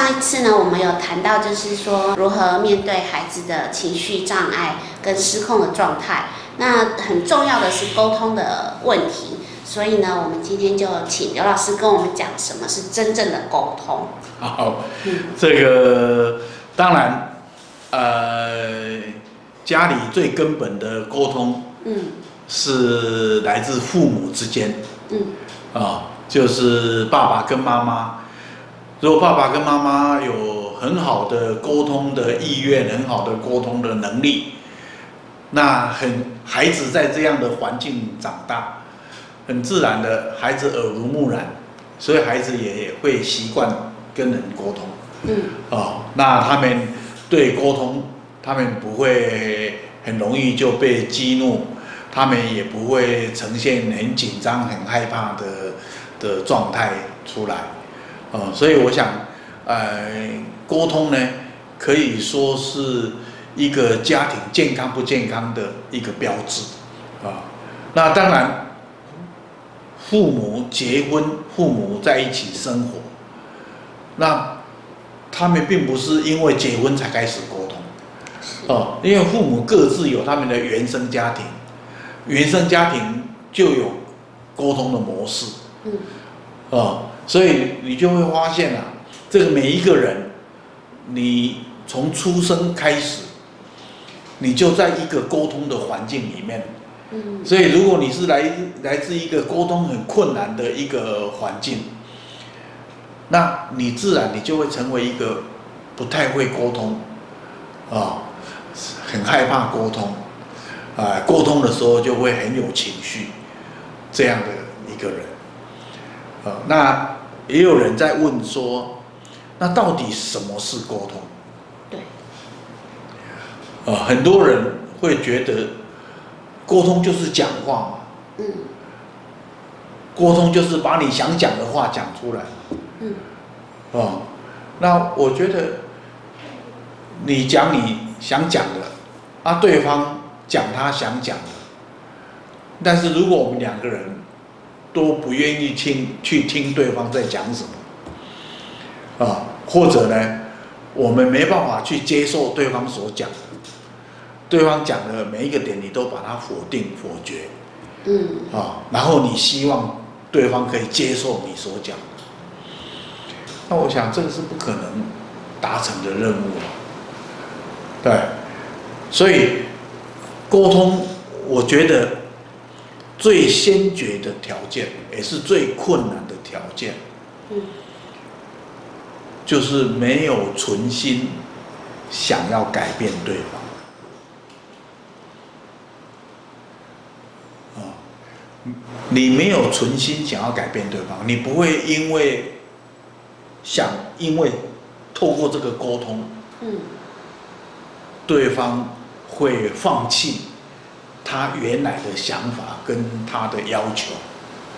上一次呢，我们有谈到，就是说如何面对孩子的情绪障碍跟失控的状态。那很重要的是沟通的问题，所以呢，我们今天就请刘老师跟我们讲什么是真正的沟通。好，这个当然，呃，家里最根本的沟通，嗯，是来自父母之间，嗯，啊，就是爸爸跟妈妈。如果爸爸跟妈妈有很好的沟通的意愿，很好的沟通的能力。那很孩子在这样的环境长大，很自然的，孩子耳濡目染，所以孩子也会习惯跟人沟通。嗯。哦，那他们对沟通，他们不会很容易就被激怒，他们也不会呈现很紧张、很害怕的的状态出来。哦，所以我想，呃，沟通呢，可以说是。一个家庭健康不健康的一个标志，啊，那当然，父母结婚，父母在一起生活，那他们并不是因为结婚才开始沟通，哦，因为父母各自有他们的原生家庭，原生家庭就有沟通的模式，嗯，哦，所以你就会发现啊，这个每一个人，你从出生开始。你就在一个沟通的环境里面，所以如果你是来来自一个沟通很困难的一个环境，那你自然你就会成为一个不太会沟通，啊，很害怕沟通，啊，沟通的时候就会很有情绪，这样的一个人，啊，那也有人在问说，那到底什么是沟通？对。啊，很多人会觉得沟通就是讲话嘛，嗯，沟通就是把你想讲的话讲出来，嗯，啊，那我觉得你讲你想讲的，啊，对方讲他想讲的，但是如果我们两个人都不愿意听去听对方在讲什么，啊，或者呢，我们没办法去接受对方所讲。的。对方讲的每一个点，你都把它否定、否决，嗯，啊，然后你希望对方可以接受你所讲。的，那我想这个是不可能达成的任务，对，所以沟通，我觉得最先决的条件，也是最困难的条件，嗯，就是没有存心想要改变对方。你没有存心想要改变对方，你不会因为想，因为透过这个沟通，嗯，对方会放弃他原来的想法跟他的要求，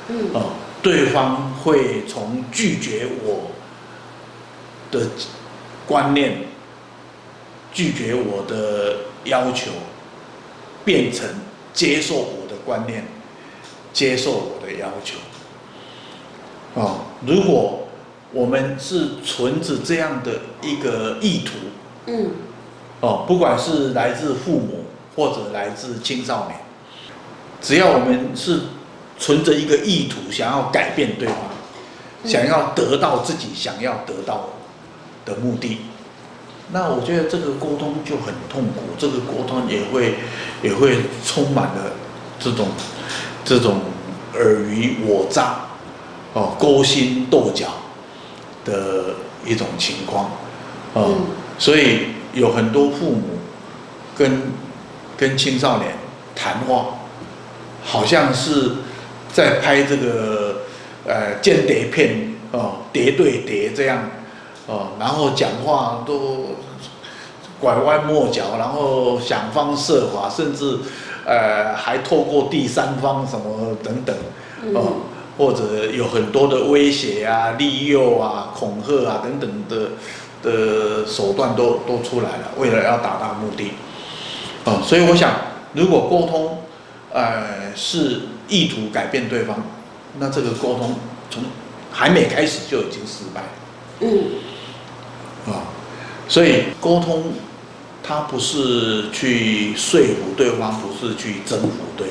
嗯，哦，对方会从拒绝我的观念、拒绝我的要求，变成接受我的观念。接受我的要求，哦，如果我们是存着这样的一个意图，嗯，哦，不管是来自父母或者来自青少年，只要我们是存着一个意图，想要改变对方，想要得到自己想要得到的目的，那我觉得这个沟通就很痛苦，这个沟通也会也会充满了这种。这种尔虞我诈、哦勾心斗角的一种情况，哦，嗯、所以有很多父母跟跟青少年谈话，好像是在拍这个呃间谍片哦，谍对谍这样哦，然后讲话都拐弯抹角，然后想方设法，甚至。呃，还透过第三方什么等等，哦、呃，或者有很多的威胁啊、利诱啊、恐吓啊等等的的手段都都出来了，为了要达到目的，哦、呃，所以我想，如果沟通，呃，是意图改变对方，那这个沟通从还没开始就已经失败，嗯，啊，所以沟通，它不是去说服对方，不是去征服对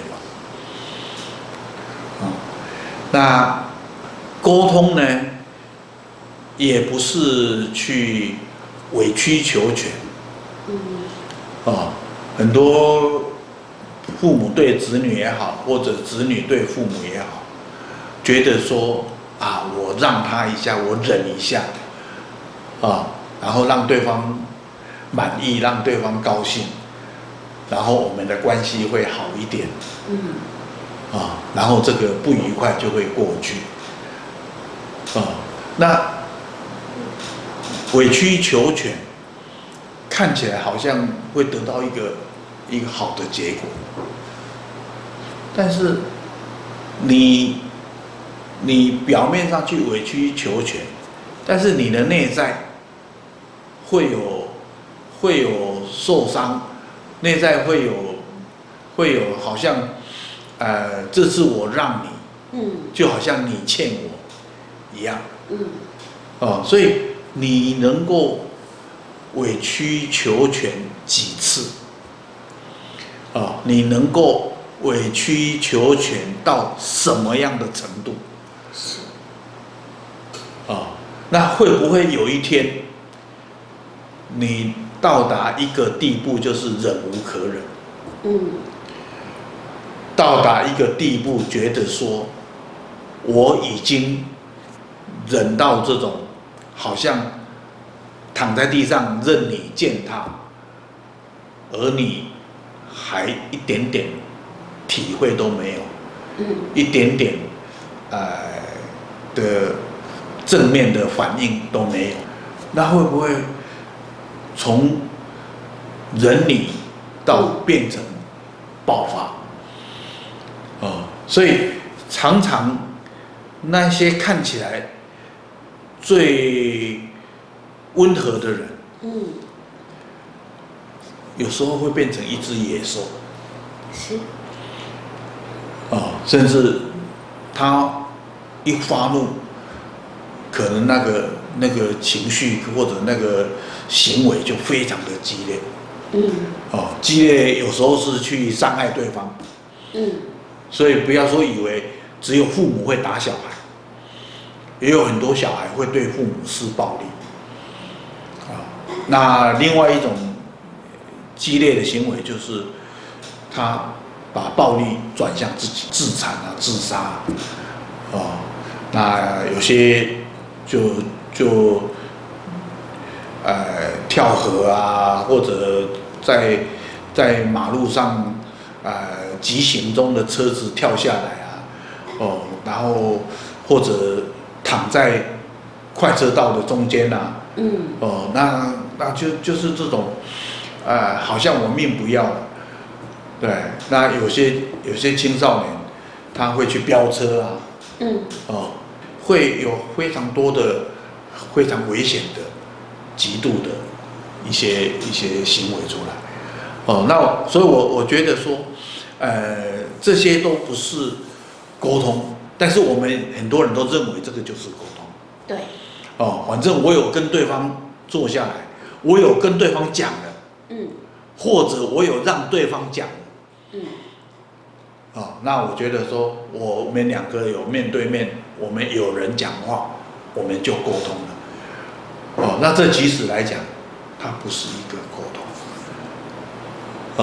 方。啊，那沟通呢，也不是去委曲求全。嗯。啊，很多父母对子女也好，或者子女对父母也好，觉得说啊，我让他一下，我忍一下，啊。然后让对方满意，让对方高兴，然后我们的关系会好一点。嗯。啊，然后这个不愉快就会过去。啊，那委曲求全，看起来好像会得到一个一个好的结果，但是你你表面上去委曲求全，但是你的内在。会有，会有受伤，内在会有，会有好像，呃，这次我让你，嗯，就好像你欠我一样，嗯，哦，所以你能够委曲求全几次？哦，你能够委曲求全到什么样的程度？是，啊，那会不会有一天？你到达一个地步，就是忍无可忍。嗯。到达一个地步，觉得说，我已经忍到这种，好像躺在地上任你践踏，而你还一点点体会都没有。嗯。一点点，呃的正面的反应都没有，那会不会？从忍你到变成爆发，哦，所以常常那些看起来最温和的人，嗯，有时候会变成一只野兽，是，哦，甚至他一发怒，可能那个那个情绪或者那个。行为就非常的激烈，嗯，哦，激烈有时候是去伤害对方，嗯，所以不要说以为只有父母会打小孩，也有很多小孩会对父母施暴力，啊，那另外一种激烈的行为就是他把暴力转向自己，自残啊，自杀啊，哦，那有些就就。呃，跳河啊，或者在在马路上，呃，急行中的车子跳下来啊，哦，然后或者躺在快车道的中间啊，嗯，哦，那那就就是这种，呃，好像我命不要了，对，那有些有些青少年他会去飙车啊，嗯，哦，会有非常多的非常危险的。极度的一些一些行为出来，哦，那所以我我觉得说，呃，这些都不是沟通，但是我们很多人都认为这个就是沟通。对。哦，反正我有跟对方坐下来，我有跟对方讲了，嗯，或者我有让对方讲，嗯，哦，那我觉得说我们两个有面对面，我们有人讲话，我们就沟通了。哦，那这即使来讲，它不是一个沟通。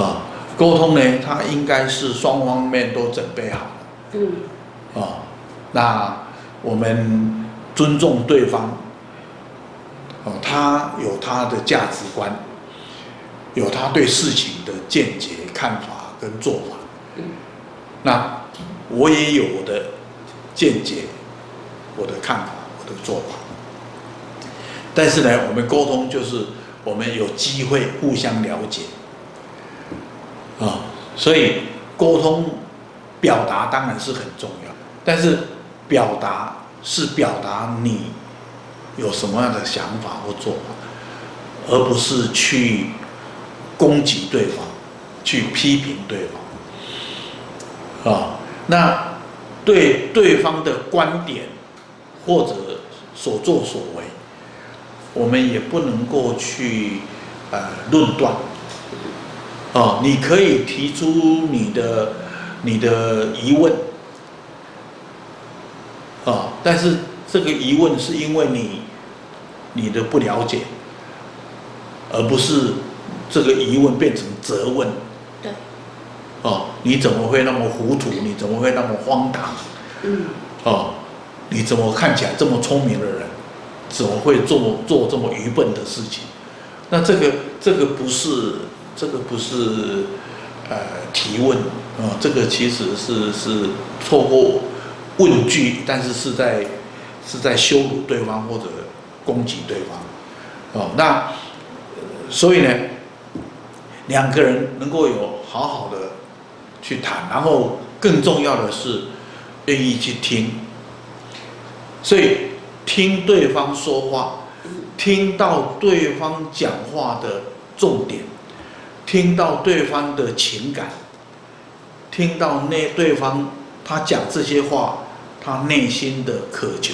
啊，沟通呢，它应该是双方面都准备好了。嗯。啊，那我们尊重对方。哦，他有他的价值观，有他对事情的见解、看法跟做法。那我也有我的见解、我的看法、我的做法。但是呢，我们沟通就是我们有机会互相了解，啊，所以沟通表达当然是很重要，但是表达是表达你有什么样的想法或做法，而不是去攻击对方，去批评对方，啊，那对对方的观点或者所作所为。我们也不能够去呃论断。哦，你可以提出你的你的疑问，哦，但是这个疑问是因为你你的不了解，而不是这个疑问变成责问。对。哦，你怎么会那么糊涂？你怎么会那么荒唐？嗯。哦，你怎么看起来这么聪明的人，怎么会做做这么愚笨的事情？那这个这个不是。这个不是呃提问啊、呃，这个其实是是透过问句，但是是在是在羞辱对方或者攻击对方哦。那所以呢，两个人能够有好好的去谈，然后更重要的是愿意去听，所以听对方说话，听到对方讲话的重点。听到对方的情感，听到那对方他讲这些话，他内心的渴求，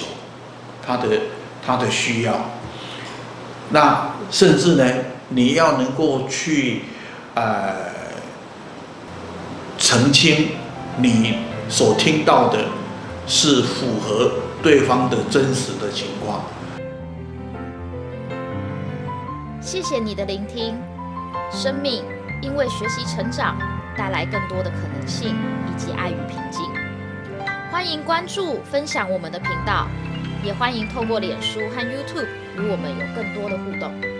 他的他的需要，那甚至呢，你要能够去呃澄清你所听到的是符合对方的真实的情况。谢谢你的聆听。生命因为学习成长，带来更多的可能性以及爱与平静。欢迎关注、分享我们的频道，也欢迎透过脸书和 YouTube 与我们有更多的互动。